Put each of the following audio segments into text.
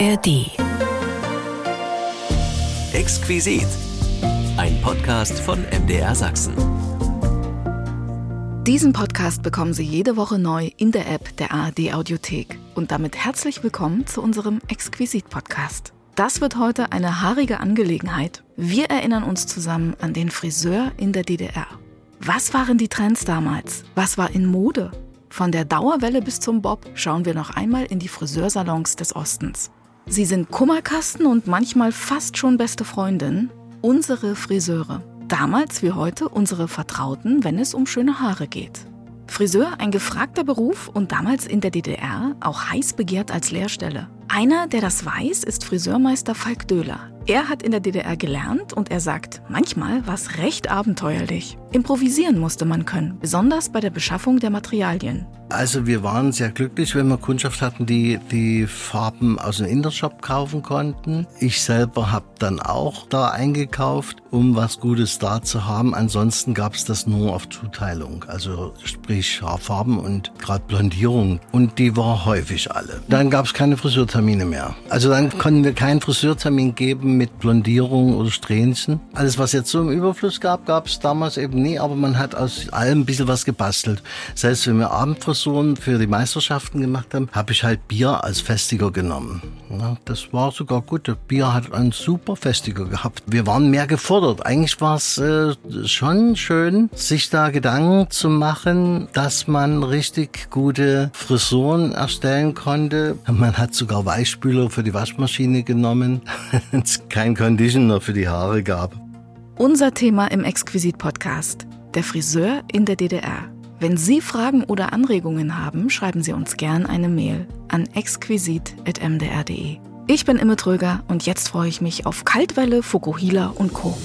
ARD. Exquisit. Ein Podcast von MDR Sachsen. Diesen Podcast bekommen Sie jede Woche neu in der App der ARD Audiothek. Und damit herzlich willkommen zu unserem Exquisit-Podcast. Das wird heute eine haarige Angelegenheit. Wir erinnern uns zusammen an den Friseur in der DDR. Was waren die Trends damals? Was war in Mode? Von der Dauerwelle bis zum Bob schauen wir noch einmal in die Friseursalons des Ostens. Sie sind Kummerkasten und manchmal fast schon beste Freundin. Unsere Friseure. Damals wie heute unsere Vertrauten, wenn es um schöne Haare geht. Friseur ein gefragter Beruf und damals in der DDR auch heiß begehrt als Lehrstelle. Einer, der das weiß, ist Friseurmeister Falk Döhler. Er hat in der DDR gelernt und er sagt, manchmal war es recht abenteuerlich. Improvisieren musste man können, besonders bei der Beschaffung der Materialien. Also wir waren sehr glücklich, wenn wir Kundschaft hatten, die die Farben aus dem Intershop kaufen konnten. Ich selber habe dann auch da eingekauft, um was Gutes da zu haben. Ansonsten gab es das nur auf Zuteilung, also sprich Haarfarben und gerade Blondierung. Und die war häufig alle. Dann gab es keine Friseurtermine mehr. Also dann konnten wir keinen Friseurtermin geben mit Blondierung oder Strähnchen. Alles, was jetzt so im Überfluss gab, gab es damals eben nie, aber man hat aus allem ein bisschen was gebastelt. Heißt, wenn wir Abendfrisuren für die Meisterschaften gemacht haben, habe ich halt Bier als Festiger genommen. Ja, das war sogar gut. Das Bier hat einen super Festiger gehabt. Wir waren mehr gefordert. Eigentlich war es äh, schon schön, sich da Gedanken zu machen, dass man richtig gute Frisuren erstellen konnte. Man hat sogar Weichspüler für die Waschmaschine genommen. kein Conditioner für die Haare gab. Unser Thema im Exquisit-Podcast: der Friseur in der DDR. Wenn Sie Fragen oder Anregungen haben, schreiben Sie uns gern eine Mail an exquisit.mdr.de. Ich bin Imme Tröger und jetzt freue ich mich auf Kaltwelle, Fukuhila und Co.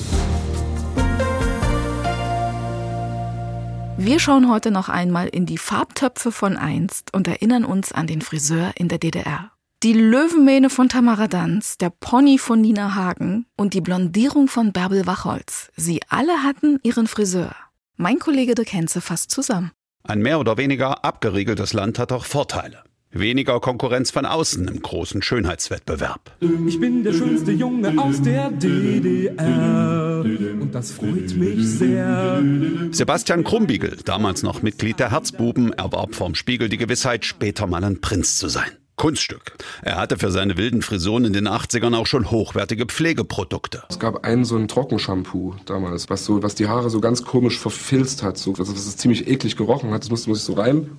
Wir schauen heute noch einmal in die Farbtöpfe von einst und erinnern uns an den Friseur in der DDR. Die Löwenmähne von Tamara Danz, der Pony von Nina Hagen und die Blondierung von Bärbel Wachholz. Sie alle hatten ihren Friseur. Mein Kollege de Kenze fasst zusammen. Ein mehr oder weniger abgeriegeltes Land hat auch Vorteile. Weniger Konkurrenz von außen im großen Schönheitswettbewerb. Ich bin der schönste Junge aus der DDR und das freut mich sehr. Sebastian Krumbiegel, damals noch Mitglied der Herzbuben, erwarb vom Spiegel die Gewissheit, später mal ein Prinz zu sein. Kunststück. Er hatte für seine wilden Frisuren in den 80ern auch schon hochwertige Pflegeprodukte. Es gab einen so ein Trockenshampoo damals, was so, was die Haare so ganz komisch verfilzt hat, so, was, was es ziemlich eklig gerochen hat. Das musste man sich so rein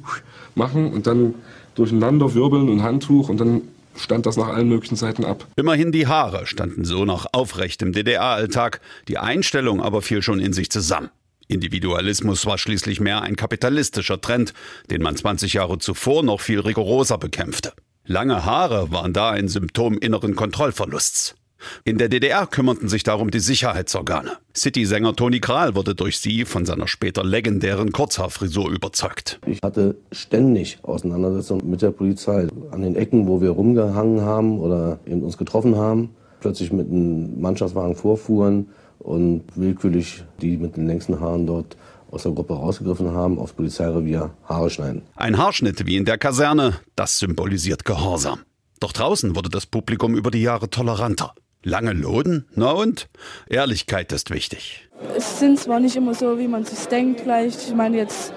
machen und dann durcheinander wirbeln und Handtuch und dann stand das nach allen möglichen Seiten ab. Immerhin die Haare standen so noch aufrecht im DDR-Alltag, die Einstellung aber fiel schon in sich zusammen. Individualismus war schließlich mehr ein kapitalistischer Trend, den man 20 Jahre zuvor noch viel rigoroser bekämpfte. Lange Haare waren da ein Symptom inneren Kontrollverlusts. In der DDR kümmerten sich darum die Sicherheitsorgane. City-Sänger Toni Kral wurde durch sie von seiner später legendären Kurzhaarfrisur überzeugt. Ich hatte ständig Auseinandersetzungen mit der Polizei. An den Ecken, wo wir rumgehangen haben oder eben uns getroffen haben, plötzlich mit einem Mannschaftswagen vorfuhren und willkürlich die mit den längsten Haaren dort aus der Gruppe rausgegriffen haben, aufs Polizeirevier Haare schneiden. Ein Haarschnitt wie in der Kaserne, das symbolisiert Gehorsam. Doch draußen wurde das Publikum über die Jahre toleranter. Lange Loden? Na und? Ehrlichkeit ist wichtig. Es sind zwar nicht immer so, wie man sich denkt, vielleicht. Ich meine jetzt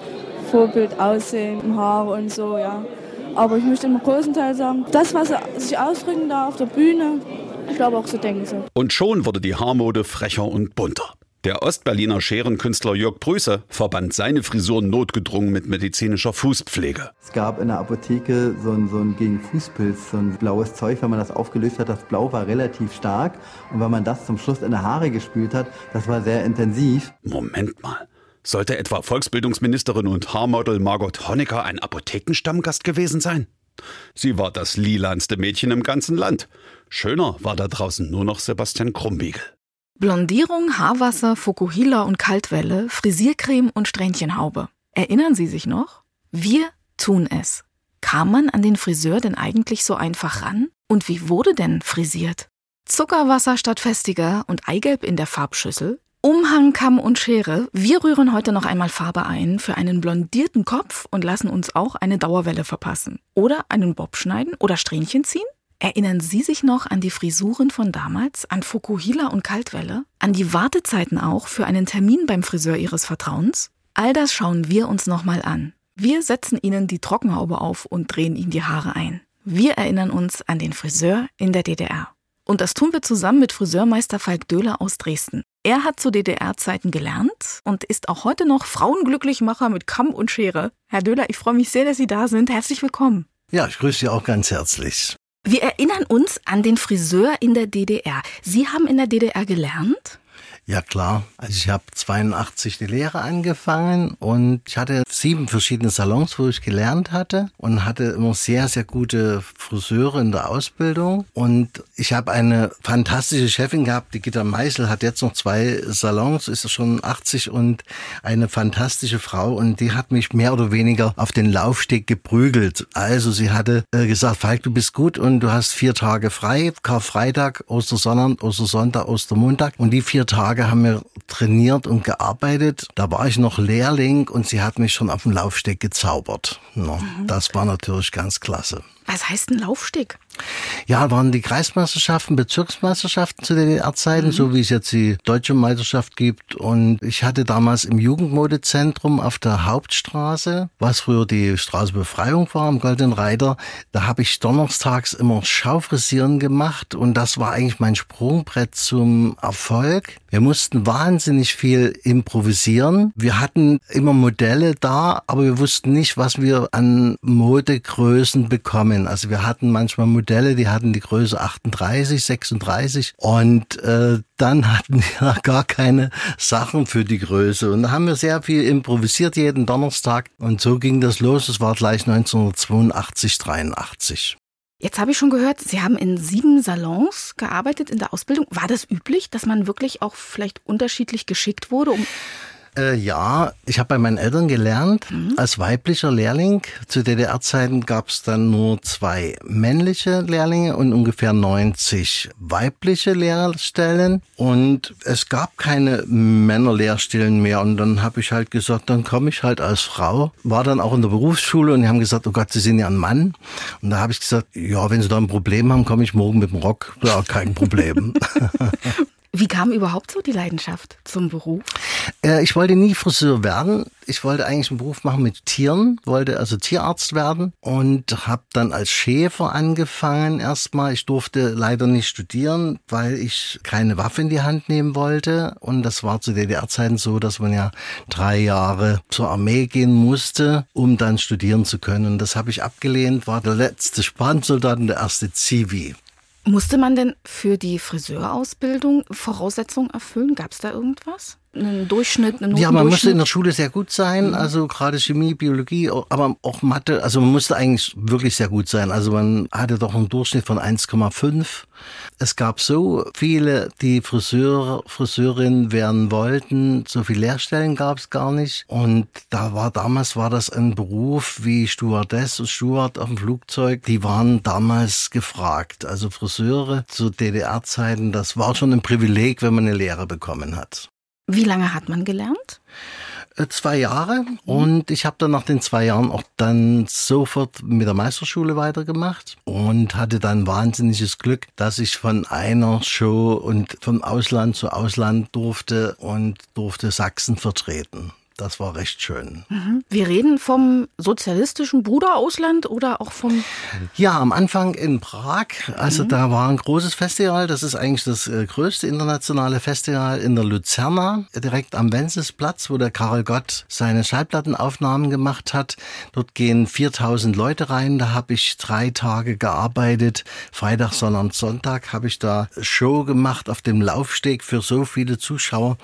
Vorbild aussehen, Haare und so, ja. Aber ich möchte im großen Teil sagen, das, was er sich ausdrücken da auf der Bühne, ich glaube auch so denken sie. Und schon wurde die Haarmode frecher und bunter. Der Ostberliner Scherenkünstler Jörg Prüße verband seine Frisuren notgedrungen mit medizinischer Fußpflege. Es gab in der Apotheke so ein, so ein gegen Fußpilz, so ein blaues Zeug, wenn man das aufgelöst hat, das Blau war relativ stark und wenn man das zum Schluss in die Haare gespült hat, das war sehr intensiv. Moment mal. Sollte etwa Volksbildungsministerin und Haarmodel Margot Honecker ein Apothekenstammgast gewesen sein? Sie war das lilanste Mädchen im ganzen Land. Schöner war da draußen nur noch Sebastian Krumbiegel. Blondierung, Haarwasser, Fukuhila und Kaltwelle, Frisiercreme und Strähnchenhaube. Erinnern Sie sich noch? Wir tun es. Kam man an den Friseur denn eigentlich so einfach ran? Und wie wurde denn frisiert? Zuckerwasser statt Festiger und Eigelb in der Farbschüssel? Umhang, Kamm und Schere. Wir rühren heute noch einmal Farbe ein für einen blondierten Kopf und lassen uns auch eine Dauerwelle verpassen. Oder einen Bob schneiden oder Strähnchen ziehen? Erinnern Sie sich noch an die Frisuren von damals, an Fukuhila und Kaltwelle, an die Wartezeiten auch für einen Termin beim Friseur Ihres Vertrauens? All das schauen wir uns nochmal an. Wir setzen Ihnen die Trockenhaube auf und drehen Ihnen die Haare ein. Wir erinnern uns an den Friseur in der DDR. Und das tun wir zusammen mit Friseurmeister Falk Döhler aus Dresden. Er hat zu DDR-Zeiten gelernt und ist auch heute noch Frauenglücklichmacher mit Kamm und Schere. Herr Döhler, ich freue mich sehr, dass Sie da sind. Herzlich willkommen. Ja, ich grüße Sie auch ganz herzlich. Wir erinnern uns an den Friseur in der DDR. Sie haben in der DDR gelernt? Ja klar, also ich habe 82 die Lehre angefangen und ich hatte sieben verschiedene Salons, wo ich gelernt hatte und hatte immer sehr, sehr gute Friseure in der Ausbildung und ich habe eine fantastische Chefin gehabt, die Gitta Meißel hat jetzt noch zwei Salons, ist schon 80 und eine fantastische Frau und die hat mich mehr oder weniger auf den Laufsteg geprügelt. Also sie hatte äh, gesagt, Falk, du bist gut und du hast vier Tage frei, Karfreitag, Ostersonntag, Ostersonntag, Ostermontag und die vier Tage Tage haben wir trainiert und gearbeitet. Da war ich noch Lehrling und sie hat mich schon auf dem Laufsteg gezaubert. No, mhm. Das war natürlich ganz klasse. Was heißt ein Laufsteg? Ja, waren die Kreismeisterschaften, Bezirksmeisterschaften zu DDR-Zeiten, mhm. so wie es jetzt die deutsche Meisterschaft gibt. Und ich hatte damals im Jugendmodezentrum auf der Hauptstraße, was früher die Straße Befreiung war, am Goldenen Reiter, da habe ich donnerstags immer Schaufrisieren gemacht und das war eigentlich mein Sprungbrett zum Erfolg. Wir mussten wahnsinnig viel improvisieren. Wir hatten immer Modelle da, aber wir wussten nicht, was wir an Modegrößen bekommen. Also wir hatten manchmal Modelle, die hatten die Größe 38, 36 und äh, dann hatten wir gar keine Sachen für die Größe. Und da haben wir sehr viel improvisiert jeden Donnerstag und so ging das los. Es war gleich 1982, 83. Jetzt habe ich schon gehört, Sie haben in sieben Salons gearbeitet in der Ausbildung. War das üblich, dass man wirklich auch vielleicht unterschiedlich geschickt wurde, um äh, ja, ich habe bei meinen Eltern gelernt, mhm. als weiblicher Lehrling. Zu DDR-Zeiten gab es dann nur zwei männliche Lehrlinge und ungefähr 90 weibliche Lehrstellen. Und es gab keine Männerlehrstellen mehr. Und dann habe ich halt gesagt, dann komme ich halt als Frau. War dann auch in der Berufsschule und die haben gesagt, oh Gott, Sie sind ja ein Mann. Und da habe ich gesagt, ja, wenn Sie da ein Problem haben, komme ich morgen mit dem Rock. Ja, kein Problem. Wie kam überhaupt so die Leidenschaft zum Beruf? Äh, ich wollte nie Friseur werden. Ich wollte eigentlich einen Beruf machen mit Tieren, wollte also Tierarzt werden und habe dann als Schäfer angefangen erstmal. Ich durfte leider nicht studieren, weil ich keine Waffe in die Hand nehmen wollte. Und das war zu DDR-Zeiten so, dass man ja drei Jahre zur Armee gehen musste, um dann studieren zu können. Und das habe ich abgelehnt, war der letzte Spansoldat und der erste Zivi. Musste man denn für die Friseurausbildung Voraussetzungen erfüllen? Gab es da irgendwas? Einen Durchschnitt, einen Ja, man musste in der Schule sehr gut sein, mhm. also gerade Chemie, Biologie, aber auch Mathe. Also man musste eigentlich wirklich sehr gut sein. Also man hatte doch einen Durchschnitt von 1,5. Es gab so viele, die Friseur, Friseurin werden wollten. So viele Lehrstellen gab es gar nicht. Und da war damals war das ein Beruf wie Stewardess und Steward auf dem Flugzeug. Die waren damals gefragt. Also Friseure zu DDR-Zeiten, das war schon ein Privileg, wenn man eine Lehre bekommen hat. Wie lange hat man gelernt? Äh, zwei Jahre und ich habe dann nach den zwei Jahren auch dann sofort mit der Meisterschule weitergemacht und hatte dann wahnsinniges Glück, dass ich von einer Show und vom Ausland zu Ausland durfte und durfte Sachsen vertreten. Das war recht schön. Mhm. Wir reden vom sozialistischen Bruderausland oder auch vom. Ja, am Anfang in Prag. Also mhm. da war ein großes Festival. Das ist eigentlich das äh, größte internationale Festival in der Luzerna, direkt am Wencessplatz, wo der Karel Gott seine Schallplattenaufnahmen gemacht hat. Dort gehen 4000 Leute rein. Da habe ich drei Tage gearbeitet. Freitag, Sonntag, Sonntag habe ich da Show gemacht auf dem Laufsteg für so viele Zuschauer.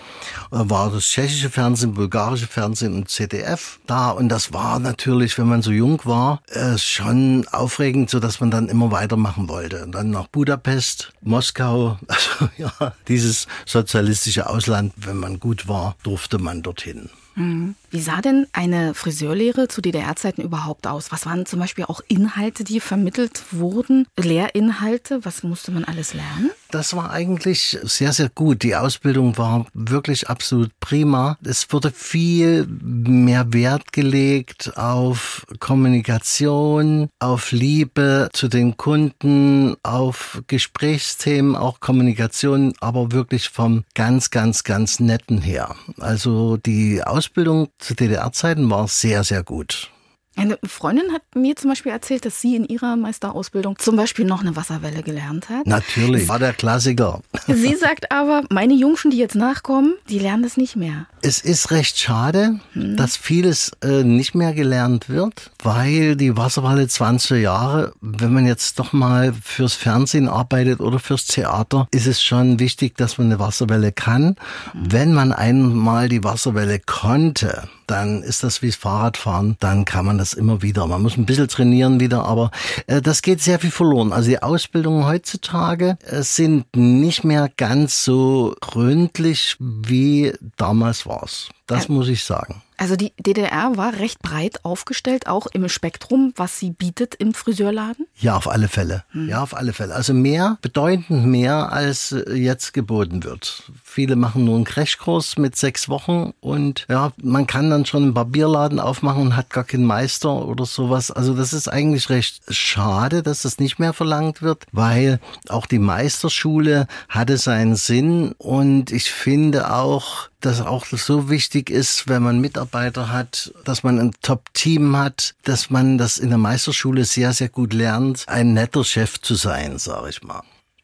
Da war das tschechische Fernsehen, bulgarische Fernsehen und ZDF da. Und das war natürlich, wenn man so jung war, äh, schon aufregend, so dass man dann immer weitermachen wollte. Und dann nach Budapest, Moskau, also ja, dieses sozialistische Ausland, wenn man gut war, durfte man dorthin. Mhm. Wie sah denn eine Friseurlehre zu DDR-Zeiten überhaupt aus? Was waren zum Beispiel auch Inhalte, die vermittelt wurden? Lehrinhalte? Was musste man alles lernen? Das war eigentlich sehr, sehr gut. Die Ausbildung war wirklich absolut prima. Es wurde viel mehr Wert gelegt auf Kommunikation, auf Liebe zu den Kunden, auf Gesprächsthemen, auch Kommunikation, aber wirklich vom ganz, ganz, ganz netten her. Also die Ausbildung zu DDR-Zeiten war sehr, sehr gut. Eine Freundin hat mir zum Beispiel erzählt, dass sie in ihrer Meisterausbildung zum Beispiel noch eine Wasserwelle gelernt hat. Natürlich, war der Klassiker. Sie sagt aber, meine Jungschen, die jetzt nachkommen, die lernen das nicht mehr. Es ist recht schade, hm. dass vieles äh, nicht mehr gelernt wird, weil die Wasserwelle 20 Jahre, wenn man jetzt doch mal fürs Fernsehen arbeitet oder fürs Theater, ist es schon wichtig, dass man eine Wasserwelle kann. Hm. Wenn man einmal die Wasserwelle konnte, dann ist das wie Fahrradfahren, dann kann man das immer wieder. Man muss ein bisschen trainieren wieder, aber äh, das geht sehr viel verloren. Also die Ausbildungen heutzutage äh, sind nicht mehr ganz so gründlich wie damals war's. Das muss ich sagen. Also die DDR war recht breit aufgestellt, auch im Spektrum, was sie bietet im Friseurladen? Ja, auf alle Fälle. Hm. Ja, auf alle Fälle. Also mehr, bedeutend mehr, als äh, jetzt geboten wird. Viele machen nur einen Crashkurs mit sechs Wochen und ja, man kann dann schon einen Barbierladen aufmachen und hat gar keinen Meister oder sowas. Also das ist eigentlich recht schade, dass das nicht mehr verlangt wird, weil auch die Meisterschule hatte seinen Sinn und ich finde auch, dass auch so wichtig ist, wenn man Mitarbeiter hat, dass man ein Top-Team hat, dass man das in der Meisterschule sehr, sehr gut lernt, ein netter Chef zu sein, sage ich mal.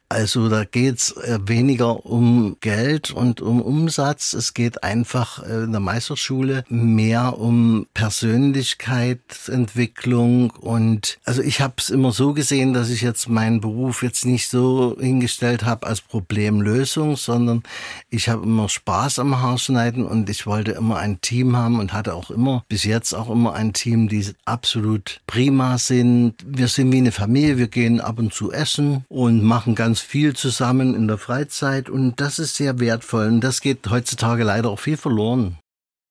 Also da geht's äh, weniger um Geld und um Umsatz. Es geht einfach äh, in der Meisterschule mehr um Persönlichkeitsentwicklung. Und also ich habe es immer so gesehen, dass ich jetzt meinen Beruf jetzt nicht so hingestellt habe als Problemlösung, sondern ich habe immer Spaß am Haarschneiden und ich wollte immer ein Team haben und hatte auch immer, bis jetzt auch immer ein Team, die absolut prima sind. Wir sind wie eine Familie, wir gehen ab und zu essen und machen ganz ganz viel zusammen in der Freizeit und das ist sehr wertvoll und das geht heutzutage leider auch viel verloren.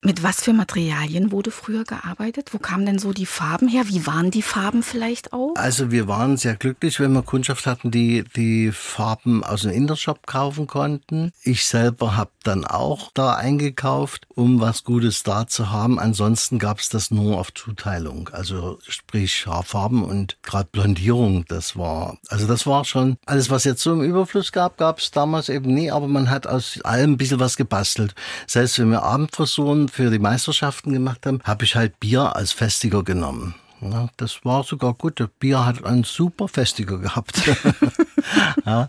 Mit was für Materialien wurde früher gearbeitet? Wo kamen denn so die Farben her? Wie waren die Farben vielleicht auch? Also wir waren sehr glücklich, wenn wir Kundschaft hatten, die die Farben aus dem Intershop kaufen konnten. Ich selber habe dann auch da eingekauft, um was Gutes da zu haben. Ansonsten gab es das nur auf Zuteilung. Also sprich Haarfarben und gerade Blondierung, das war, also das war schon alles, was jetzt so im Überfluss gab, gab es damals eben nie, aber man hat aus allem ein bisschen was gebastelt. Selbst wenn wir Abendfrisuren für die Meisterschaften gemacht haben, habe ich halt Bier als Festiger genommen. Ja, das war sogar gut. Das Bier hat einen super Festiger gehabt. ja.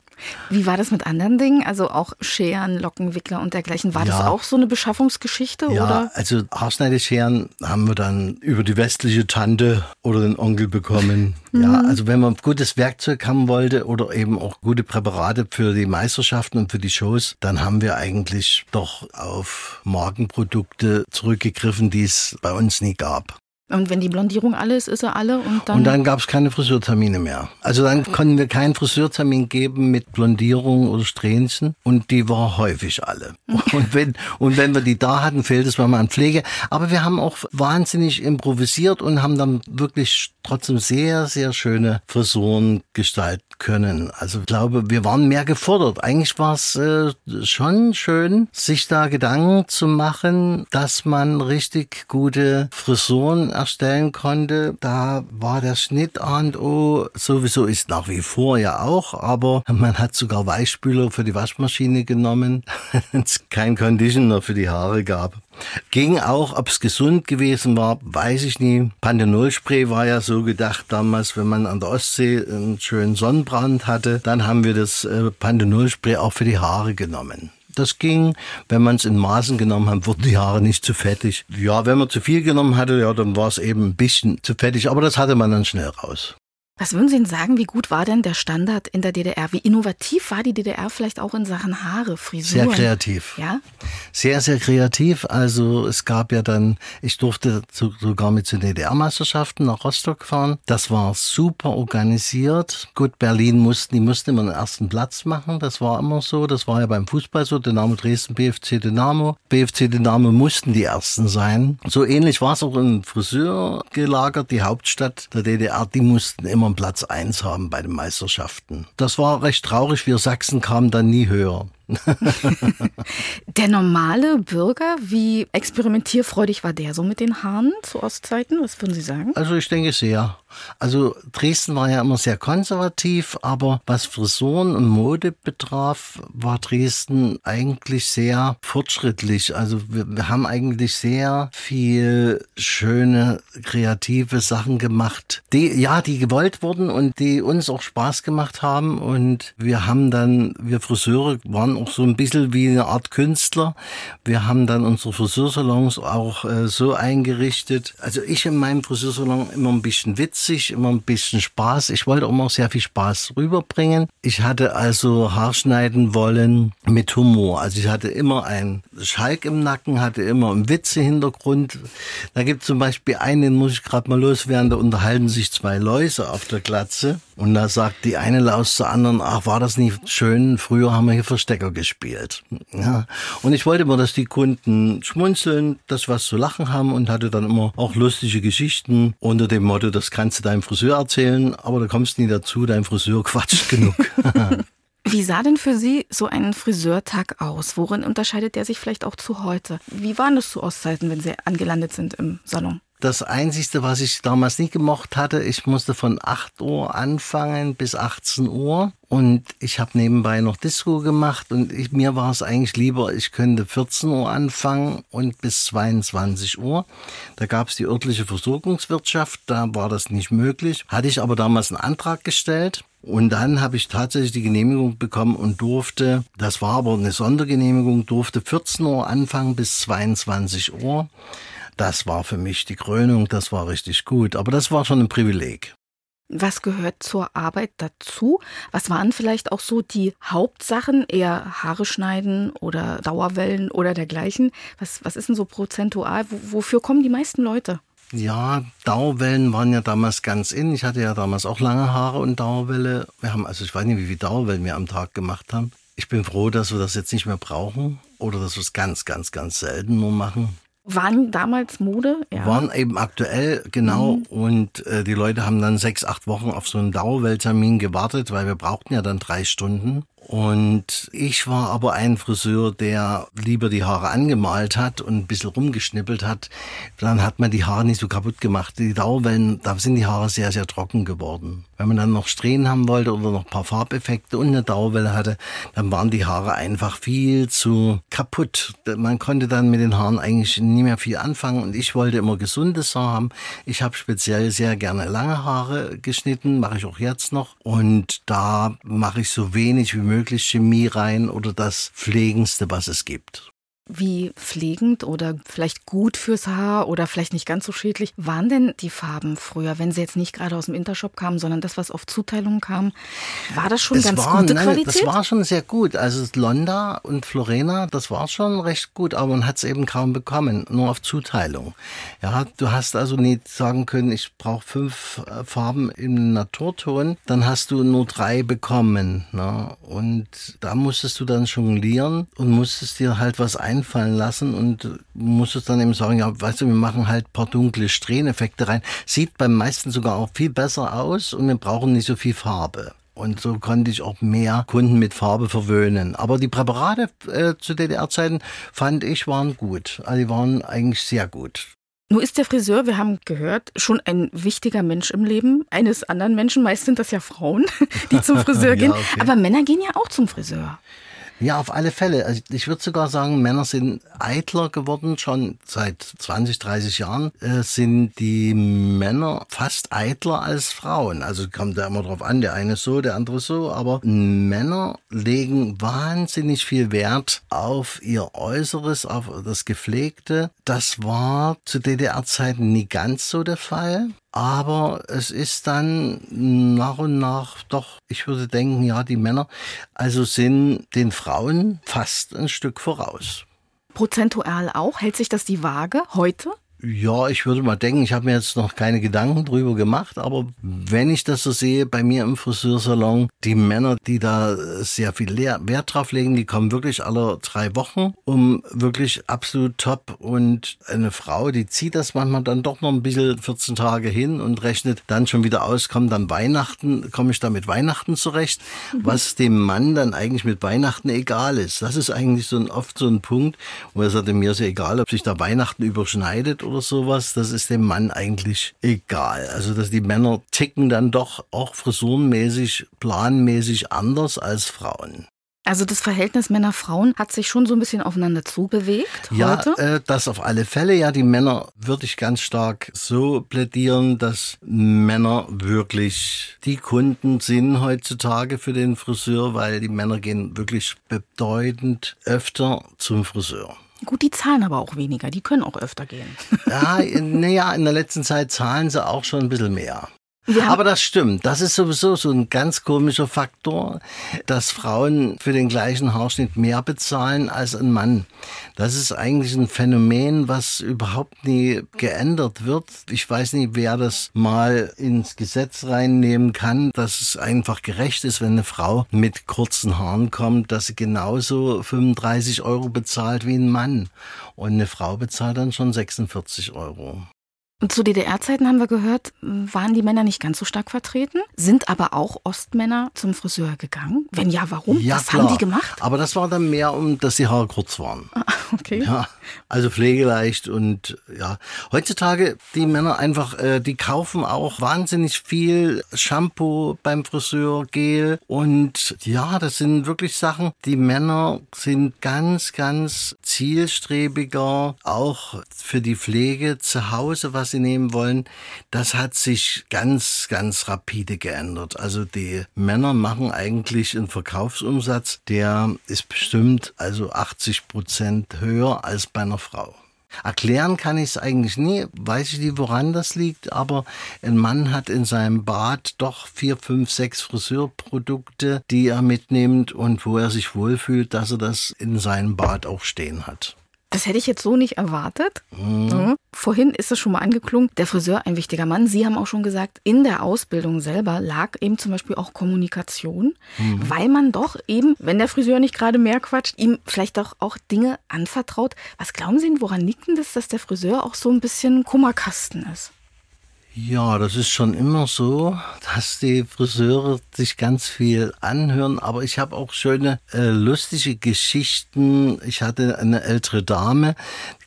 Wie war das mit anderen Dingen? Also auch Scheren, Lockenwickler und dergleichen. War ja. das auch so eine Beschaffungsgeschichte? Ja, oder? also Haarschneidescheren haben wir dann über die westliche Tante oder den Onkel bekommen. Mhm. Ja, also wenn man gutes Werkzeug haben wollte oder eben auch gute Präparate für die Meisterschaften und für die Shows, dann haben wir eigentlich doch auf Markenprodukte zurückgegriffen, die es bei uns nie gab. Und wenn die Blondierung alle ist, ist er alle und dann. Und dann gab es keine Friseurtermine mehr. Also dann konnten wir keinen Friseurtermin geben mit Blondierung oder Strähnchen und die war häufig alle. Und wenn, und wenn wir die da hatten, fehlt es manchmal an Pflege. Aber wir haben auch wahnsinnig improvisiert und haben dann wirklich trotzdem sehr, sehr schöne Frisuren gestalten können. Also ich glaube, wir waren mehr gefordert. Eigentlich war es äh, schon schön, sich da Gedanken zu machen, dass man richtig gute Frisuren erstellen konnte. Da war der Schnitt A und O sowieso ist nach wie vor ja auch, aber man hat sogar Weichspüler für die Waschmaschine genommen, wenn es kein Conditioner für die Haare gab. Ging auch, ob es gesund gewesen war, weiß ich nie. Panthenolspray war ja so gedacht damals, wenn man an der Ostsee einen schönen Sonnenbrand hatte, dann haben wir das äh, Panthenolspray auch für die Haare genommen. Das ging. Wenn man es in Maßen genommen hat, wurden die Haare nicht zu fettig. Ja, wenn man zu viel genommen hatte, ja, dann war es eben ein bisschen zu fettig, aber das hatte man dann schnell raus. Was würden Sie denn sagen, wie gut war denn der Standard in der DDR? Wie innovativ war die DDR vielleicht auch in Sachen Haare, Frisuren? Sehr kreativ. Ja? Sehr, sehr kreativ. Also es gab ja dann, ich durfte sogar mit zu DDR-Meisterschaften nach Rostock fahren. Das war super organisiert. Gut, Berlin mussten, die mussten immer den ersten Platz machen. Das war immer so. Das war ja beim Fußball so. Dynamo Dresden, BFC Dynamo. BFC Dynamo mussten die Ersten sein. So ähnlich war es auch in Friseur gelagert. Die Hauptstadt der DDR, die mussten immer immer Platz eins haben bei den Meisterschaften. Das war recht traurig. Wir Sachsen kamen dann nie höher. der normale Bürger, wie experimentierfreudig war der so mit den Haaren zu Ostzeiten? Was würden Sie sagen? Also ich denke sehr. Also Dresden war ja immer sehr konservativ, aber was Frisuren und Mode betraf, war Dresden eigentlich sehr fortschrittlich. Also wir, wir haben eigentlich sehr viel schöne, kreative Sachen gemacht, die ja, die gewollt wurden und die uns auch Spaß gemacht haben. Und wir haben dann, wir Friseure waren auch so ein bisschen wie eine Art Künstler. Wir haben dann unsere Friseursalons auch äh, so eingerichtet. Also ich in meinem Friseursalon immer ein bisschen witzig, immer ein bisschen Spaß. Ich wollte immer sehr viel Spaß rüberbringen. Ich hatte also Haarschneiden wollen mit Humor. Also ich hatte immer einen Schalk im Nacken, hatte immer einen Witze-Hintergrund. Da gibt es zum Beispiel einen, den muss ich gerade mal loswerden, da unterhalten sich zwei Läuse auf der Glatze. Und da sagt die eine Laus zur anderen, ach, war das nicht schön? Früher haben wir hier Verstecker gespielt. Ja. Und ich wollte immer, dass die Kunden schmunzeln, dass was zu lachen haben und hatte dann immer auch lustige Geschichten unter dem Motto, das kannst du deinem Friseur erzählen, aber da kommst du nie dazu, dein Friseur quatscht genug. Wie sah denn für Sie so ein Friseurtag aus? Worin unterscheidet der sich vielleicht auch zu heute? Wie waren das zu Ostzeiten, wenn Sie angelandet sind im Salon? Das Einzige, was ich damals nicht gemocht hatte, ich musste von 8 Uhr anfangen bis 18 Uhr und ich habe nebenbei noch Disco gemacht und ich, mir war es eigentlich lieber, ich könnte 14 Uhr anfangen und bis 22 Uhr. Da gab es die örtliche Versorgungswirtschaft, da war das nicht möglich. Hatte ich aber damals einen Antrag gestellt und dann habe ich tatsächlich die Genehmigung bekommen und durfte, das war aber eine Sondergenehmigung, durfte 14 Uhr anfangen bis 22 Uhr. Das war für mich die Krönung, das war richtig gut. Aber das war schon ein Privileg. Was gehört zur Arbeit dazu? Was waren vielleicht auch so die Hauptsachen? Eher Haare schneiden oder Dauerwellen oder dergleichen? Was, was ist denn so prozentual? wofür kommen die meisten Leute? Ja, Dauerwellen waren ja damals ganz in. Ich hatte ja damals auch lange Haare und Dauerwelle. Wir haben, also ich weiß nicht, wie viele Dauerwellen wir am Tag gemacht haben. Ich bin froh, dass wir das jetzt nicht mehr brauchen oder dass wir es ganz, ganz, ganz selten nur machen waren damals Mode. Ja. Waren eben aktuell, genau. Mhm. Und äh, die Leute haben dann sechs, acht Wochen auf so einen Dauerwelttermin gewartet, weil wir brauchten ja dann drei Stunden. Und ich war aber ein Friseur, der lieber die Haare angemalt hat und ein bisschen rumgeschnippelt hat. Dann hat man die Haare nicht so kaputt gemacht. Die Dauerwellen, da sind die Haare sehr, sehr trocken geworden. Wenn man dann noch Strähnen haben wollte oder noch ein paar Farbeffekte und eine Dauerwelle hatte, dann waren die Haare einfach viel zu kaputt. Man konnte dann mit den Haaren eigentlich nie mehr viel anfangen und ich wollte immer gesundes Haar haben. Ich habe speziell sehr gerne lange Haare geschnitten, mache ich auch jetzt noch. Und da mache ich so wenig wie möglich möglich Chemie rein oder das Pflegendste, was es gibt wie pflegend oder vielleicht gut fürs Haar oder vielleicht nicht ganz so schädlich waren denn die Farben früher, wenn sie jetzt nicht gerade aus dem Intershop kamen, sondern das, was auf Zuteilung kam? War das schon das ganz war, gute nein, Qualität? Das war schon sehr gut. Also Londa und Florena, das war schon recht gut, aber man hat es eben kaum bekommen, nur auf Zuteilung. Ja, du hast also nicht sagen können, ich brauche fünf äh, Farben im Naturton, dann hast du nur drei bekommen. Ne? Und da musstest du dann jonglieren und musstest dir halt was ein einfallen lassen und muss es dann eben sagen, ja, weißt du, wir machen halt ein paar dunkle Strähneffekte rein. Sieht beim meisten sogar auch viel besser aus und wir brauchen nicht so viel Farbe. Und so konnte ich auch mehr Kunden mit Farbe verwöhnen. Aber die Präparate äh, zu DDR-Zeiten fand ich waren gut. Also die waren eigentlich sehr gut. Nun ist der Friseur, wir haben gehört, schon ein wichtiger Mensch im Leben eines anderen Menschen. Meist sind das ja Frauen, die zum Friseur gehen. ja, okay. Aber Männer gehen ja auch zum Friseur. Ja, auf alle Fälle. Also ich würde sogar sagen, Männer sind eitler geworden. Schon seit 20, 30 Jahren äh, sind die Männer fast eitler als Frauen. Also kommt da immer drauf an, der eine so, der andere so. Aber Männer legen wahnsinnig viel Wert auf ihr Äußeres, auf das Gepflegte. Das war zu DDR-Zeiten nie ganz so der Fall. Aber es ist dann nach und nach doch, ich würde denken, ja, die Männer also sind den Frauen fast ein Stück voraus. Prozentual auch? Hält sich das die Waage heute? Ja, ich würde mal denken, ich habe mir jetzt noch keine Gedanken drüber gemacht, aber wenn ich das so sehe, bei mir im Friseursalon, die Männer, die da sehr viel Wert drauf legen, die kommen wirklich alle drei Wochen, um wirklich absolut top. Und eine Frau, die zieht das manchmal dann doch noch ein bisschen 14 Tage hin und rechnet dann schon wieder aus, kommt dann Weihnachten, komme ich da mit Weihnachten zurecht, was dem Mann dann eigentlich mit Weihnachten egal ist. Das ist eigentlich so ein, oft so ein Punkt, wo er sagt, mir ist egal, ob sich da Weihnachten überschneidet oder sowas, das ist dem Mann eigentlich egal. Also, dass die Männer ticken dann doch auch frisurenmäßig, planmäßig anders als Frauen. Also das Verhältnis Männer-Frauen hat sich schon so ein bisschen aufeinander zubewegt ja, heute? Ja, äh, das auf alle Fälle. Ja, die Männer würde ich ganz stark so plädieren, dass Männer wirklich die Kunden sind heutzutage für den Friseur, weil die Männer gehen wirklich bedeutend öfter zum Friseur. Gut, die zahlen aber auch weniger, die können auch öfter gehen. Ja, naja, in der letzten Zeit zahlen sie auch schon ein bisschen mehr. Aber das stimmt. Das ist sowieso so ein ganz komischer Faktor, dass Frauen für den gleichen Haarschnitt mehr bezahlen als ein Mann. Das ist eigentlich ein Phänomen, was überhaupt nie geändert wird. Ich weiß nicht, wer das mal ins Gesetz reinnehmen kann, dass es einfach gerecht ist, wenn eine Frau mit kurzen Haaren kommt, dass sie genauso 35 Euro bezahlt wie ein Mann. Und eine Frau bezahlt dann schon 46 Euro. Und zu DDR-Zeiten haben wir gehört, waren die Männer nicht ganz so stark vertreten, sind aber auch Ostmänner zum Friseur gegangen. Wenn ja, warum? Ja, Was klar. haben die gemacht? Aber das war dann mehr, um dass die Haare kurz waren. Ah, okay. Ja, also pflegeleicht und ja. Heutzutage die Männer einfach, äh, die kaufen auch wahnsinnig viel Shampoo beim Friseur, Gel und ja, das sind wirklich Sachen. Die Männer sind ganz, ganz zielstrebiger, auch für die Pflege zu Hause, was was sie nehmen wollen, das hat sich ganz, ganz rapide geändert. Also die Männer machen eigentlich einen Verkaufsumsatz, der ist bestimmt also 80 Prozent höher als bei einer Frau. Erklären kann ich es eigentlich nie, weiß ich nie, woran das liegt, aber ein Mann hat in seinem Bad doch vier, fünf, sechs Friseurprodukte, die er mitnimmt und wo er sich wohlfühlt, dass er das in seinem Bad auch stehen hat. Das hätte ich jetzt so nicht erwartet. Mhm. Vorhin ist es schon mal angeklungen, der Friseur ein wichtiger Mann. Sie haben auch schon gesagt, in der Ausbildung selber lag eben zum Beispiel auch Kommunikation, mhm. weil man doch eben, wenn der Friseur nicht gerade mehr quatscht, ihm vielleicht auch, auch Dinge anvertraut. Was glauben Sie, woran liegt denn das, dass der Friseur auch so ein bisschen Kummerkasten ist? Ja, das ist schon immer so, dass die Friseure sich ganz viel anhören, aber ich habe auch schöne, äh, lustige Geschichten. Ich hatte eine ältere Dame,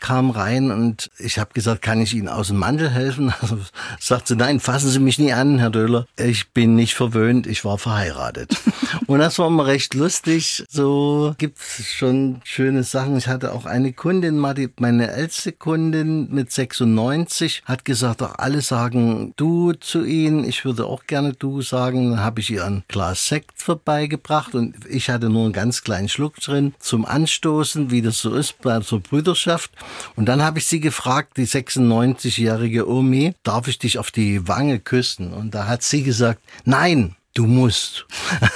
kam rein und ich habe gesagt, kann ich Ihnen aus dem Mantel helfen? Also sagt sie, nein, fassen Sie mich nie an, Herr Döhler. Ich bin nicht verwöhnt, ich war verheiratet. und das war immer recht lustig. So gibt's schon schöne Sachen. Ich hatte auch eine Kundin, meine älteste Kundin mit 96, hat gesagt, auch alle sagen, sagen du zu ihnen, ich würde auch gerne du sagen. Dann habe ich ihr ein Glas Sekt vorbeigebracht und ich hatte nur einen ganz kleinen Schluck drin zum Anstoßen, wie das so ist bei so Brüderschaft. Und dann habe ich sie gefragt, die 96-jährige Omi, darf ich dich auf die Wange küssen? Und da hat sie gesagt, nein, du musst.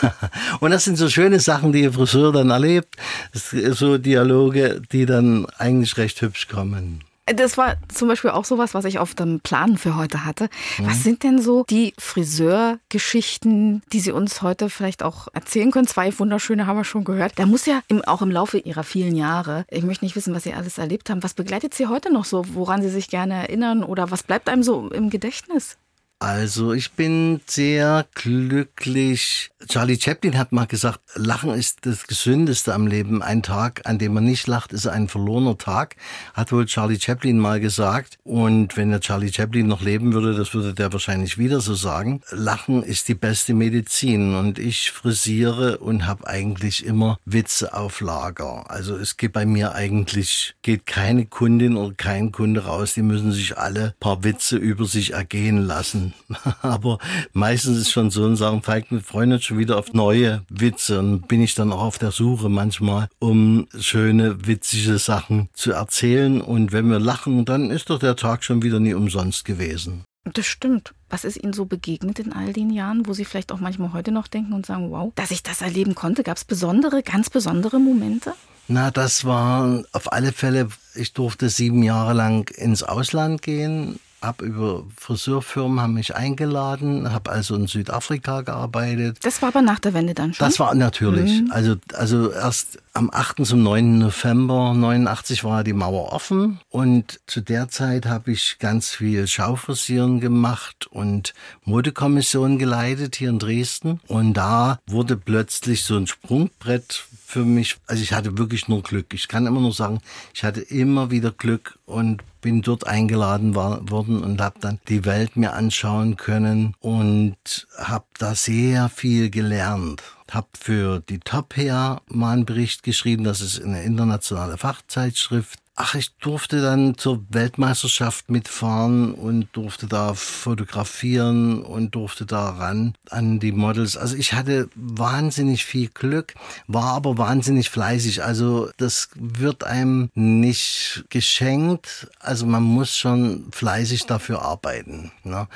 und das sind so schöne Sachen, die ihr Friseur dann erlebt. So Dialoge, die dann eigentlich recht hübsch kommen. Das war zum Beispiel auch sowas, was ich auf dem Plan für heute hatte. Mhm. Was sind denn so die Friseurgeschichten, die Sie uns heute vielleicht auch erzählen können? Zwei wunderschöne haben wir schon gehört. Da muss ja im, auch im Laufe Ihrer vielen Jahre, ich möchte nicht wissen, was Sie alles erlebt haben. Was begleitet Sie heute noch so? Woran Sie sich gerne erinnern oder was bleibt einem so im Gedächtnis? Also ich bin sehr glücklich. Charlie Chaplin hat mal gesagt, Lachen ist das Gesündeste am Leben. Ein Tag, an dem man nicht lacht, ist ein verlorener Tag, hat wohl Charlie Chaplin mal gesagt. Und wenn der Charlie Chaplin noch leben würde, das würde der wahrscheinlich wieder so sagen. Lachen ist die beste Medizin. Und ich frisiere und habe eigentlich immer Witze auf Lager. Also es geht bei mir eigentlich, geht keine Kundin oder kein Kunde raus. Die müssen sich alle paar Witze über sich ergehen lassen. Aber meistens ist schon so und sagen, Falk mit Freunden schon wieder auf neue Witze und bin ich dann auch auf der Suche manchmal, um schöne, witzige Sachen zu erzählen. Und wenn wir lachen, dann ist doch der Tag schon wieder nie umsonst gewesen. Das stimmt. Was ist Ihnen so begegnet in all den Jahren, wo Sie vielleicht auch manchmal heute noch denken und sagen, wow, dass ich das erleben konnte? Gab es besondere, ganz besondere Momente? Na, das war auf alle Fälle, ich durfte sieben Jahre lang ins Ausland gehen, habe über Friseurfirmen haben mich eingeladen, habe also in Südafrika gearbeitet. Das war aber nach der Wende dann schon? Das war natürlich. Mhm. Also, also erst am 8. zum 9. November 89 war die Mauer offen und zu der Zeit habe ich ganz viel Schaufrisieren gemacht und Modekommission geleitet hier in Dresden und da wurde plötzlich so ein Sprungbrett für mich, also ich hatte wirklich nur Glück. Ich kann immer nur sagen, ich hatte immer wieder Glück und bin dort eingeladen war, worden und habe dann die Welt mir anschauen können und habe da sehr viel gelernt. Habe für die Top her mal einen Bericht geschrieben, das ist eine internationale Fachzeitschrift Ach, ich durfte dann zur Weltmeisterschaft mitfahren und durfte da fotografieren und durfte da ran an die Models. Also ich hatte wahnsinnig viel Glück, war aber wahnsinnig fleißig. Also das wird einem nicht geschenkt. Also man muss schon fleißig dafür arbeiten. Ne?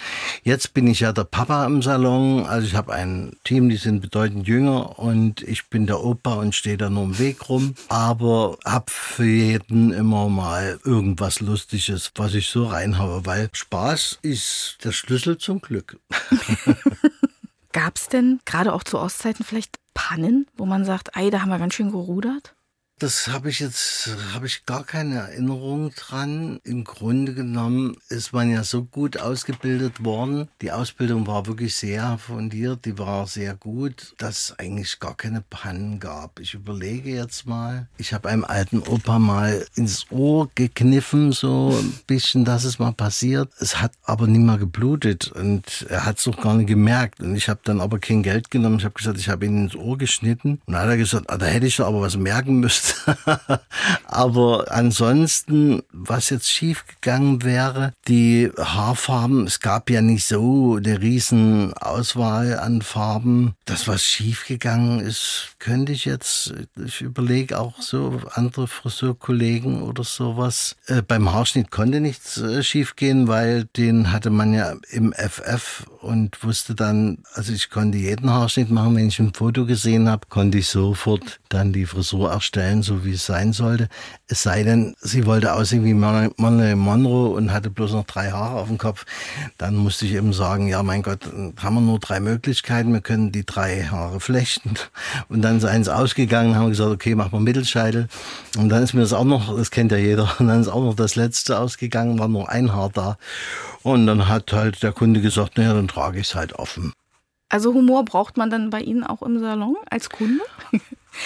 Jetzt bin ich ja der Papa im Salon. Also ich habe ein Team, die sind bedeutend jünger und ich bin der Opa und stehe da nur im Weg rum. Aber hab für jeden immer immer mal irgendwas Lustiges, was ich so reinhaue, weil Spaß ist der Schlüssel zum Glück. Gab es denn gerade auch zu Ostzeiten vielleicht Pannen, wo man sagt, ei, da haben wir ganz schön gerudert? Das habe ich jetzt, habe ich gar keine Erinnerung dran. Im Grunde genommen ist man ja so gut ausgebildet worden. Die Ausbildung war wirklich sehr fundiert, die war sehr gut, dass es eigentlich gar keine Pannen gab. Ich überlege jetzt mal. Ich habe einem alten Opa mal ins Ohr gekniffen, so ein bisschen, dass es mal passiert. Es hat aber nie mal geblutet und er hat es auch gar nicht gemerkt. Und ich habe dann aber kein Geld genommen. Ich habe gesagt, ich habe ihn ins Ohr geschnitten. Und dann hat er gesagt, ah, da hätte ich aber was merken müssen. Aber ansonsten, was jetzt schiefgegangen wäre, die Haarfarben, es gab ja nicht so eine riesen Auswahl an Farben. Das, was schiefgegangen ist, könnte ich jetzt, ich überlege auch so andere Friseurkollegen oder sowas. Äh, beim Haarschnitt konnte nichts äh, schiefgehen, weil den hatte man ja im FF und wusste dann, also ich konnte jeden Haarschnitt machen, wenn ich ein Foto gesehen habe, konnte ich sofort dann die Frisur erstellen, so wie es sein sollte. Es sei denn, sie wollte aussehen wie Marilyn Monroe und hatte bloß noch drei Haare auf dem Kopf. Dann musste ich eben sagen, ja mein Gott, haben wir nur drei Möglichkeiten, wir können die drei Haare flechten. Und dann seien sie ausgegangen, haben gesagt, okay, machen wir Mittelscheitel. Und dann ist mir das auch noch, das kennt ja jeder, und dann ist auch noch das letzte ausgegangen, war nur ein Haar da. Und dann hat halt der Kunde gesagt, naja, dann trage ich es halt offen. Also Humor braucht man dann bei Ihnen auch im Salon als Kunde?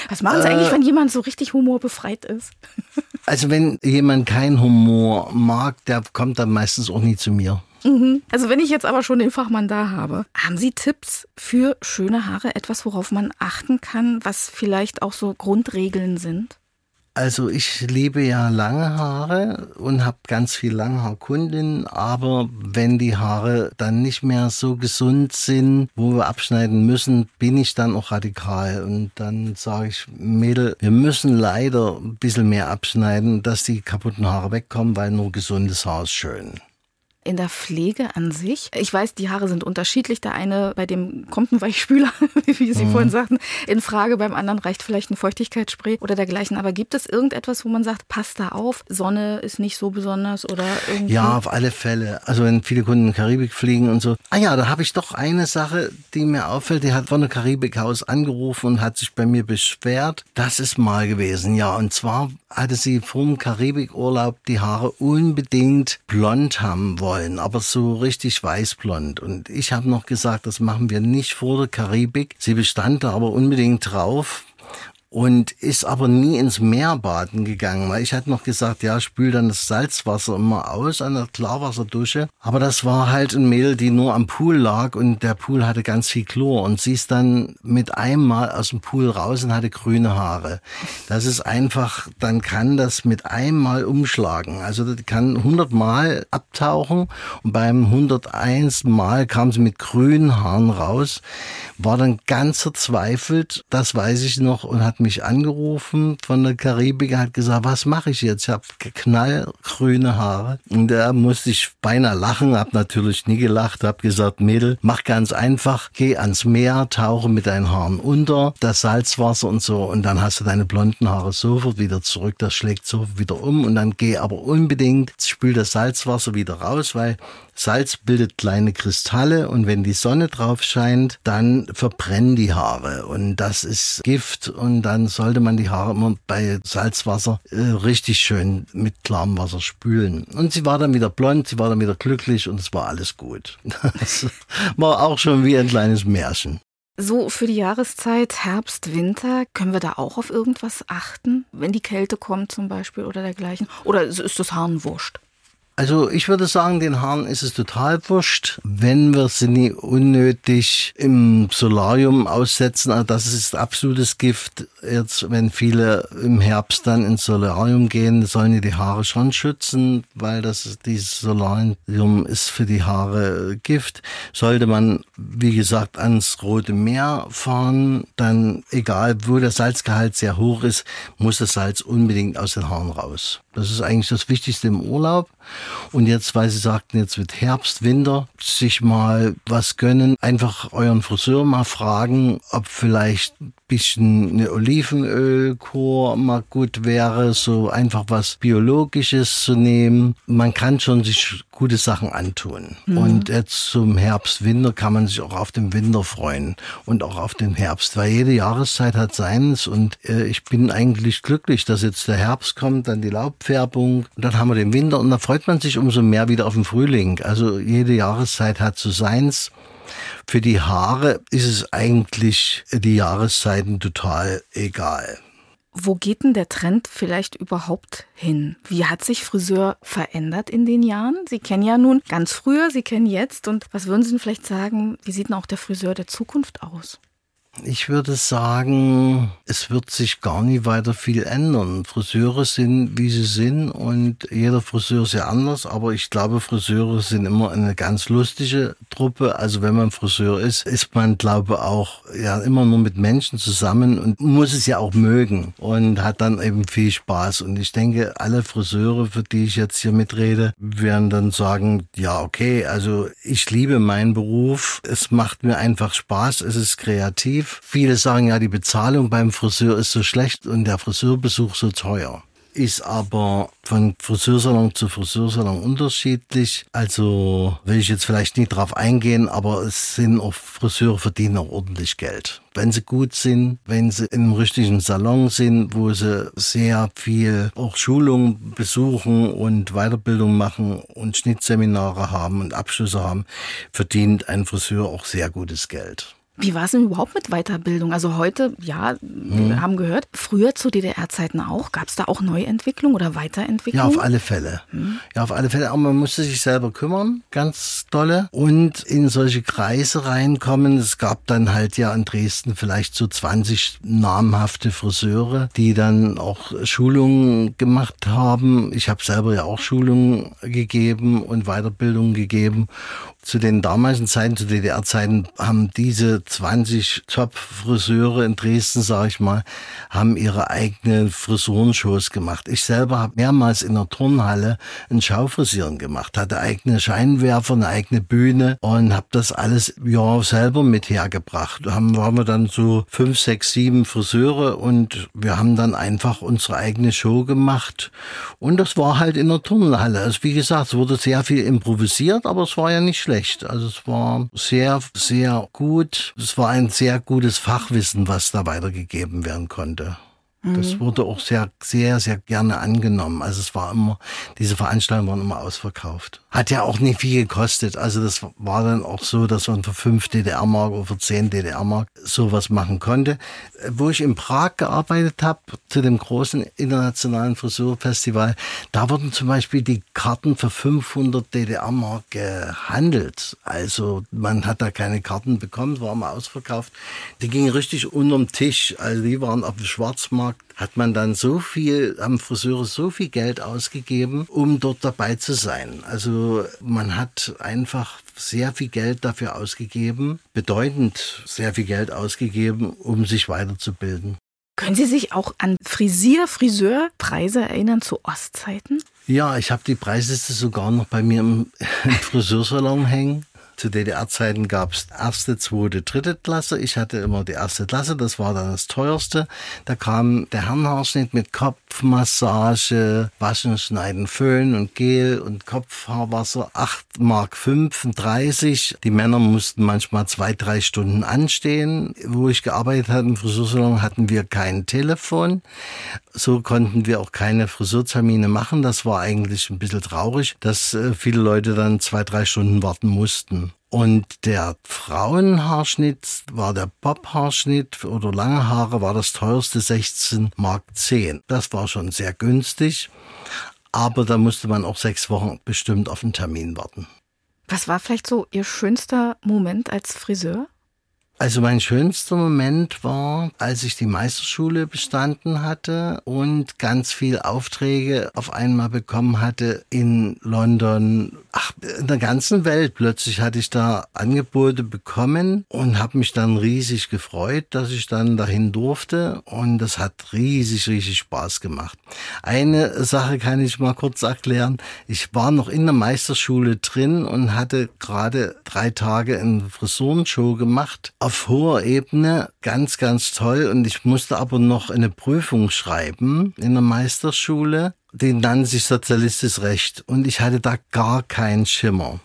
Was machen Sie äh, eigentlich, wenn jemand so richtig humorbefreit ist? also wenn jemand keinen Humor mag, der kommt dann meistens auch nie zu mir. Mhm. Also wenn ich jetzt aber schon den Fachmann da habe, haben Sie Tipps für schöne Haare, etwas, worauf man achten kann, was vielleicht auch so Grundregeln sind? Also ich liebe ja lange Haare und habe ganz viel Langhaarkundinnen, aber wenn die Haare dann nicht mehr so gesund sind, wo wir abschneiden müssen, bin ich dann auch radikal. Und dann sage ich, Mädel, wir müssen leider ein bisschen mehr abschneiden, dass die kaputten Haare wegkommen, weil nur gesundes Haar ist schön in der Pflege an sich. Ich weiß, die Haare sind unterschiedlich. Der eine, bei dem kommt ein Weichspüler, wie Sie mhm. vorhin sagten, in Frage. Beim anderen reicht vielleicht ein Feuchtigkeitsspray oder dergleichen. Aber gibt es irgendetwas, wo man sagt, passt da auf? Sonne ist nicht so besonders oder irgendwie? Ja, auf alle Fälle. Also wenn viele Kunden in die Karibik fliegen und so. Ah ja, da habe ich doch eine Sache, die mir auffällt. Die hat von der Karibikhaus angerufen und hat sich bei mir beschwert. Das ist mal gewesen, ja. Und zwar hatte sie vom Karibikurlaub die Haare unbedingt blond haben wollen, aber so richtig weißblond. Und ich habe noch gesagt, das machen wir nicht vor der Karibik. Sie bestand da aber unbedingt drauf und ist aber nie ins Meer baden gegangen, weil ich hatte noch gesagt, ja, spül dann das Salzwasser immer aus an der Klarwasserdusche. Aber das war halt ein Mädel, die nur am Pool lag und der Pool hatte ganz viel Chlor und sie ist dann mit einem Mal aus dem Pool raus und hatte grüne Haare. Das ist einfach, dann kann das mit einem Mal umschlagen. Also das kann 100 Mal abtauchen und beim 101 Mal kam sie mit grünen Haaren raus, war dann ganz verzweifelt, das weiß ich noch, und hat mich angerufen von der Karibik, hat gesagt, was mache ich jetzt? Ich habe knallgrüne Haare. Und da musste ich beinahe lachen, habe natürlich nie gelacht, habe gesagt, Mädel, mach ganz einfach, geh ans Meer, tauche mit deinen Haaren unter, das Salzwasser und so, und dann hast du deine blonden Haare sofort wieder zurück, das schlägt sofort wieder um und dann geh aber unbedingt, spül das Salzwasser wieder raus, weil Salz bildet kleine Kristalle und wenn die Sonne drauf scheint, dann verbrennen die Haare und das ist Gift und dann sollte man die Haare immer bei Salzwasser äh, richtig schön mit klarem Wasser spülen. Und sie war dann wieder blond, sie war dann wieder glücklich und es war alles gut. Das war auch schon wie ein kleines Märchen. So für die Jahreszeit Herbst, Winter, können wir da auch auf irgendwas achten, wenn die Kälte kommt zum Beispiel oder dergleichen? Oder ist das Haaren wurscht? Also ich würde sagen, den Haaren ist es total wurscht, wenn wir sie nie unnötig im Solarium aussetzen. Also das ist absolutes Gift. Jetzt, wenn viele im Herbst dann ins Solarium gehen, sollen die die Haare schon schützen, weil das dieses Solarium ist für die Haare Gift. Sollte man, wie gesagt, ans Rote Meer fahren, dann egal, wo der Salzgehalt sehr hoch ist, muss das Salz unbedingt aus den Haaren raus. Das ist eigentlich das Wichtigste im Urlaub. Und jetzt, weil Sie sagten, jetzt wird Herbst, Winter, sich mal was gönnen, einfach euren Friseur mal fragen, ob vielleicht bisschen Olivenölkur mal gut wäre, so einfach was Biologisches zu nehmen. Man kann schon sich gute Sachen antun. Mhm. Und jetzt zum Herbst, Winter kann man sich auch auf den Winter freuen und auch auf den Herbst, weil jede Jahreszeit hat seins und äh, ich bin eigentlich glücklich, dass jetzt der Herbst kommt, dann die Laubfärbung dann haben wir den Winter und da freut man sich umso mehr wieder auf den Frühling. Also jede Jahreszeit hat so seins. Für die Haare ist es eigentlich die Jahreszeiten total egal. Wo geht denn der Trend vielleicht überhaupt hin? Wie hat sich Friseur verändert in den Jahren? Sie kennen ja nun ganz früher, Sie kennen jetzt. Und was würden Sie denn vielleicht sagen, wie sieht denn auch der Friseur der Zukunft aus? Ich würde sagen, es wird sich gar nicht weiter viel ändern. Friseure sind, wie sie sind und jeder Friseur ist ja anders, aber ich glaube, Friseure sind immer eine ganz lustige Truppe. Also wenn man Friseur ist, ist man, glaube auch ja immer nur mit Menschen zusammen und muss es ja auch mögen und hat dann eben viel Spaß. Und ich denke, alle Friseure, für die ich jetzt hier mitrede, werden dann sagen, ja, okay, also ich liebe meinen Beruf. Es macht mir einfach Spaß. Es ist kreativ attraktiv. Viele sagen ja, die Bezahlung beim Friseur ist so schlecht und der Friseurbesuch so teuer. Ist aber von Friseursalon zu Friseursalon unterschiedlich. Also will ich jetzt vielleicht nicht drauf eingehen, aber es sind auch Friseure verdienen auch ordentlich Geld. Wenn sie gut sind, wenn sie in einem richtigen Salon sind, wo sie sehr viel auch Schulung besuchen und Weiterbildung machen und Schnittseminare haben und Abschlüsse haben, verdient ein Friseur auch sehr gutes Geld. Wie war es denn überhaupt mit Weiterbildung? Also heute, ja, wir hm. haben gehört, früher zu DDR-Zeiten auch. Gab es da auch Neuentwicklung oder Weiterentwicklung? Ja, auf alle Fälle. Hm. Ja, auf alle Fälle. Aber man musste sich selber kümmern, ganz dolle. Und in solche Kreise reinkommen. Es gab dann halt ja in Dresden vielleicht so 20 namhafte Friseure, die dann auch Schulungen gemacht haben. Ich habe selber ja auch Schulungen gegeben und Weiterbildung gegeben. Zu den damaligen Zeiten, zu DDR-Zeiten, haben diese 20 Top-Friseure in Dresden, sage ich mal, haben ihre eigenen Frisurenshows gemacht. Ich selber habe mehrmals in der Turnhalle ein Schaufrisieren gemacht, hatte eigene Scheinwerfer, eine eigene Bühne und habe das alles ja selber mit hergebracht. Da haben, waren wir dann so fünf, sechs, sieben Friseure und wir haben dann einfach unsere eigene Show gemacht. Und das war halt in der Turnhalle. Also wie gesagt, es wurde sehr viel improvisiert, aber es war ja nicht schlecht schlecht. Also es war sehr, sehr gut. Es war ein sehr gutes Fachwissen, was da weitergegeben werden konnte. Das mhm. wurde auch sehr, sehr, sehr gerne angenommen. Also es war immer, diese Veranstaltungen waren immer ausverkauft. Hat ja auch nicht viel gekostet. Also das war dann auch so, dass man für fünf DDR-Mark oder für zehn DDR-Mark sowas machen konnte. Wo ich in Prag gearbeitet habe, zu dem großen internationalen Frisurfestival, da wurden zum Beispiel die Karten für 500 DDR-Mark gehandelt. Also man hat da keine Karten bekommen, war mal ausverkauft. Die gingen richtig unterm Tisch. Also die waren auf dem Schwarzmarkt Markt hat man dann so viel, haben Friseure so viel Geld ausgegeben, um dort dabei zu sein. Also man hat einfach sehr viel Geld dafür ausgegeben, bedeutend sehr viel Geld ausgegeben, um sich weiterzubilden. Können Sie sich auch an Frisier, Friseurpreise erinnern zu Ostzeiten? Ja, ich habe die Preisliste sogar noch bei mir im, im Friseursalon hängen. Zu DDR-Zeiten gab es erste, zweite, dritte Klasse. Ich hatte immer die erste Klasse, das war dann das teuerste. Da kam der Herrenhaarschnitt mit Kopfmassage, Waschen, Schneiden, Föhn und Gel und Kopfhaarwasser. 8 Mark 35. Die Männer mussten manchmal zwei, drei Stunden anstehen. Wo ich gearbeitet habe im Friseursalon, hatten wir kein Telefon. So konnten wir auch keine Friseurtermine machen. Das war eigentlich ein bisschen traurig, dass äh, viele Leute dann zwei, drei Stunden warten mussten. Und der Frauenhaarschnitt war der Bob-Haarschnitt oder lange Haare war das teuerste 16 Mark 10. Das war schon sehr günstig, aber da musste man auch sechs Wochen bestimmt auf einen Termin warten. Was war vielleicht so Ihr schönster Moment als Friseur? Also mein schönster Moment war, als ich die Meisterschule bestanden hatte und ganz viel Aufträge auf einmal bekommen hatte in London, ach, in der ganzen Welt. Plötzlich hatte ich da Angebote bekommen und habe mich dann riesig gefreut, dass ich dann dahin durfte und das hat riesig, riesig Spaß gemacht. Eine Sache kann ich mal kurz erklären. Ich war noch in der Meisterschule drin und hatte gerade drei Tage eine Frisurenshow gemacht auf hoher Ebene ganz, ganz toll. Und ich musste aber noch eine Prüfung schreiben in der Meisterschule. Den nannte sich Sozialistisches Recht. Und ich hatte da gar keinen Schimmer.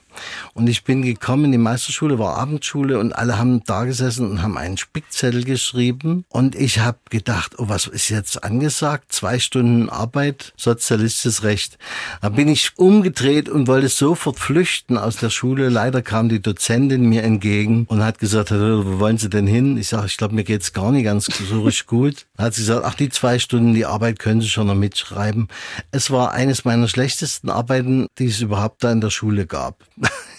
Und ich bin gekommen, die Meisterschule war Abendschule und alle haben da gesessen und haben einen Spickzettel geschrieben. Und ich habe gedacht, oh, was ist jetzt angesagt? Zwei Stunden Arbeit, sozialistisches Recht. Da bin ich umgedreht und wollte sofort flüchten aus der Schule. Leider kam die Dozentin mir entgegen und hat gesagt, wo wollen Sie denn hin? Ich sage, ich glaube, mir geht's gar nicht ganz so richtig gut. Da hat sie gesagt, ach, die zwei Stunden, die Arbeit können Sie schon noch mitschreiben. Es war eines meiner schlechtesten Arbeiten, die es überhaupt da in der Schule gab.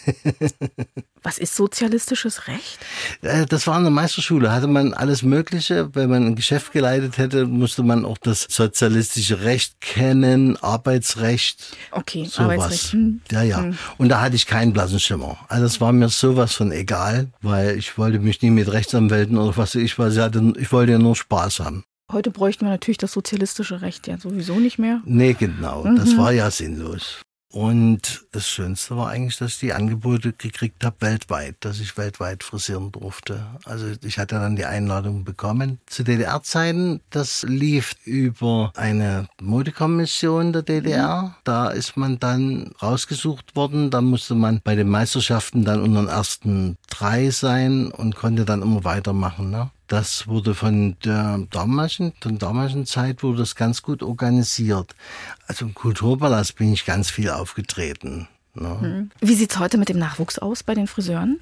Was ist sozialistisches Recht? Äh, das war eine Meisterschule, hatte man alles Mögliche. Wenn man ein Geschäft geleitet hätte, musste man auch das sozialistische Recht kennen, Arbeitsrecht. Okay, sowas. Arbeitsrecht. Hm. Ja, ja. Hm. Und da hatte ich keinen blassen Schimmer. Also das war mir sowas von egal, weil ich wollte mich nie mit Rechtsanwälten oder was weiß ich was, ich, hatte, ich wollte ja nur Spaß haben. Heute bräuchten wir natürlich das sozialistische Recht ja sowieso nicht mehr. Nee, genau. Mhm. Das war ja sinnlos. Und das Schönste war eigentlich, dass ich die Angebote gekriegt habe weltweit, dass ich weltweit frisieren durfte. Also ich hatte dann die Einladung bekommen. Zu DDR-Zeiten, das lief über eine Modekommission der DDR. Da ist man dann rausgesucht worden. Da musste man bei den Meisterschaften dann unter den ersten drei sein und konnte dann immer weitermachen. Ne? Das wurde von der damaligen, der damaligen Zeit wurde das ganz gut organisiert. Also im Kulturpalast bin ich ganz viel aufgetreten. Ne? Wie sieht's heute mit dem Nachwuchs aus bei den Friseuren?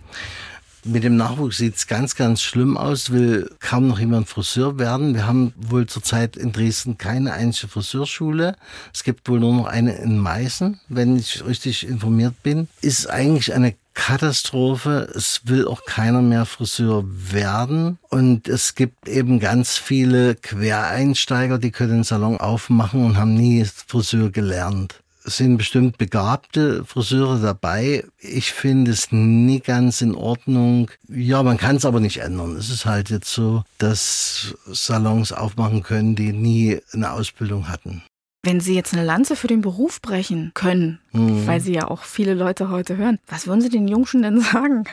Mit dem Nachwuchs sieht's ganz, ganz schlimm aus, will kaum noch jemand Friseur werden. Wir haben wohl zurzeit in Dresden keine einzige Friseurschule. Es gibt wohl nur noch eine in Meißen, wenn ich richtig informiert bin. Ist eigentlich eine Katastrophe. Es will auch keiner mehr Friseur werden. Und es gibt eben ganz viele Quereinsteiger, die können den Salon aufmachen und haben nie Friseur gelernt. Es sind bestimmt begabte Friseure dabei. Ich finde es nie ganz in Ordnung. Ja, man kann es aber nicht ändern. Es ist halt jetzt so, dass Salons aufmachen können, die nie eine Ausbildung hatten. Wenn Sie jetzt eine Lanze für den Beruf brechen können, Mhm. weil Sie ja auch viele Leute heute hören, was würden Sie den Jungschen denn sagen?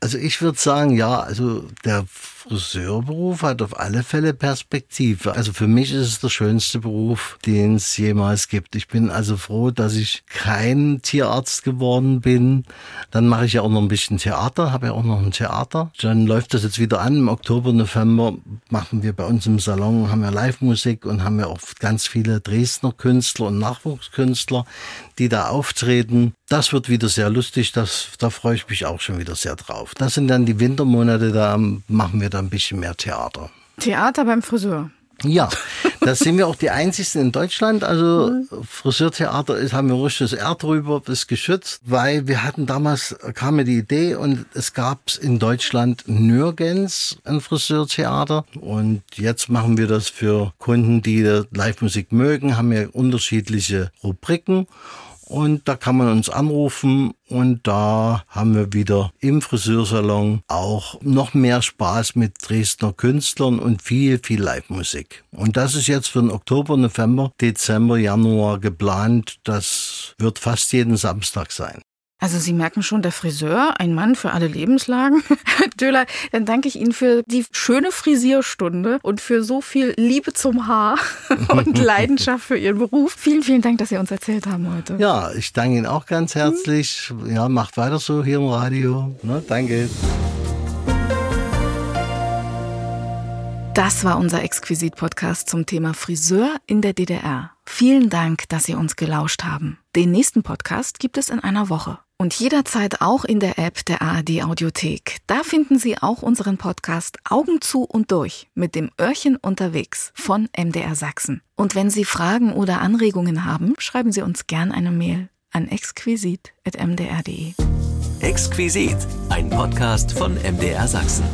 Also ich würde sagen, ja, also der Friseurberuf hat auf alle Fälle Perspektive. Also für mich ist es der schönste Beruf, den es jemals gibt. Ich bin also froh, dass ich kein Tierarzt geworden bin. Dann mache ich ja auch noch ein bisschen Theater, habe ja auch noch ein Theater. Dann läuft das jetzt wieder an. Im Oktober, November machen wir bei uns im Salon, haben wir Live-Musik und haben wir auch ganz viele Dresdner Künstler und Nachwuchskünstler, die da auftreten. Das wird wieder sehr lustig, das, da freue ich mich auch schon wieder sehr drauf. Das sind dann die Wintermonate, da machen wir dann ein bisschen mehr Theater. Theater beim Friseur. Ja, da sind wir auch die einzigsten in Deutschland. Also Friseurtheater ist, haben wir richtig das R drüber, das ist geschützt, weil wir hatten damals, kam mir die Idee und es gab in Deutschland nirgends ein Friseurtheater. Und jetzt machen wir das für Kunden, die Live-Musik mögen, haben wir unterschiedliche Rubriken. Und da kann man uns anrufen und da haben wir wieder im Friseursalon auch noch mehr Spaß mit Dresdner Künstlern und viel, viel Live-Musik. Und das ist jetzt für den Oktober, November, Dezember, Januar geplant. Das wird fast jeden Samstag sein. Also Sie merken schon, der Friseur, ein Mann für alle Lebenslagen. Herr Döhler, dann danke ich Ihnen für die schöne Frisierstunde und für so viel Liebe zum Haar und Leidenschaft für Ihren Beruf. Vielen, vielen Dank, dass Sie uns erzählt haben heute. Ja, ich danke Ihnen auch ganz herzlich. Ja, macht weiter so hier im Radio. Ne, danke. Das war unser Exquisit-Podcast zum Thema Friseur in der DDR. Vielen Dank, dass Sie uns gelauscht haben. Den nächsten Podcast gibt es in einer Woche. Und jederzeit auch in der App der ARD Audiothek. Da finden Sie auch unseren Podcast Augen zu und durch mit dem Öhrchen unterwegs von MDR Sachsen. Und wenn Sie Fragen oder Anregungen haben, schreiben Sie uns gern eine Mail an exquisit.mdr.de. Exquisit, ein Podcast von MDR Sachsen.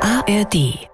ARD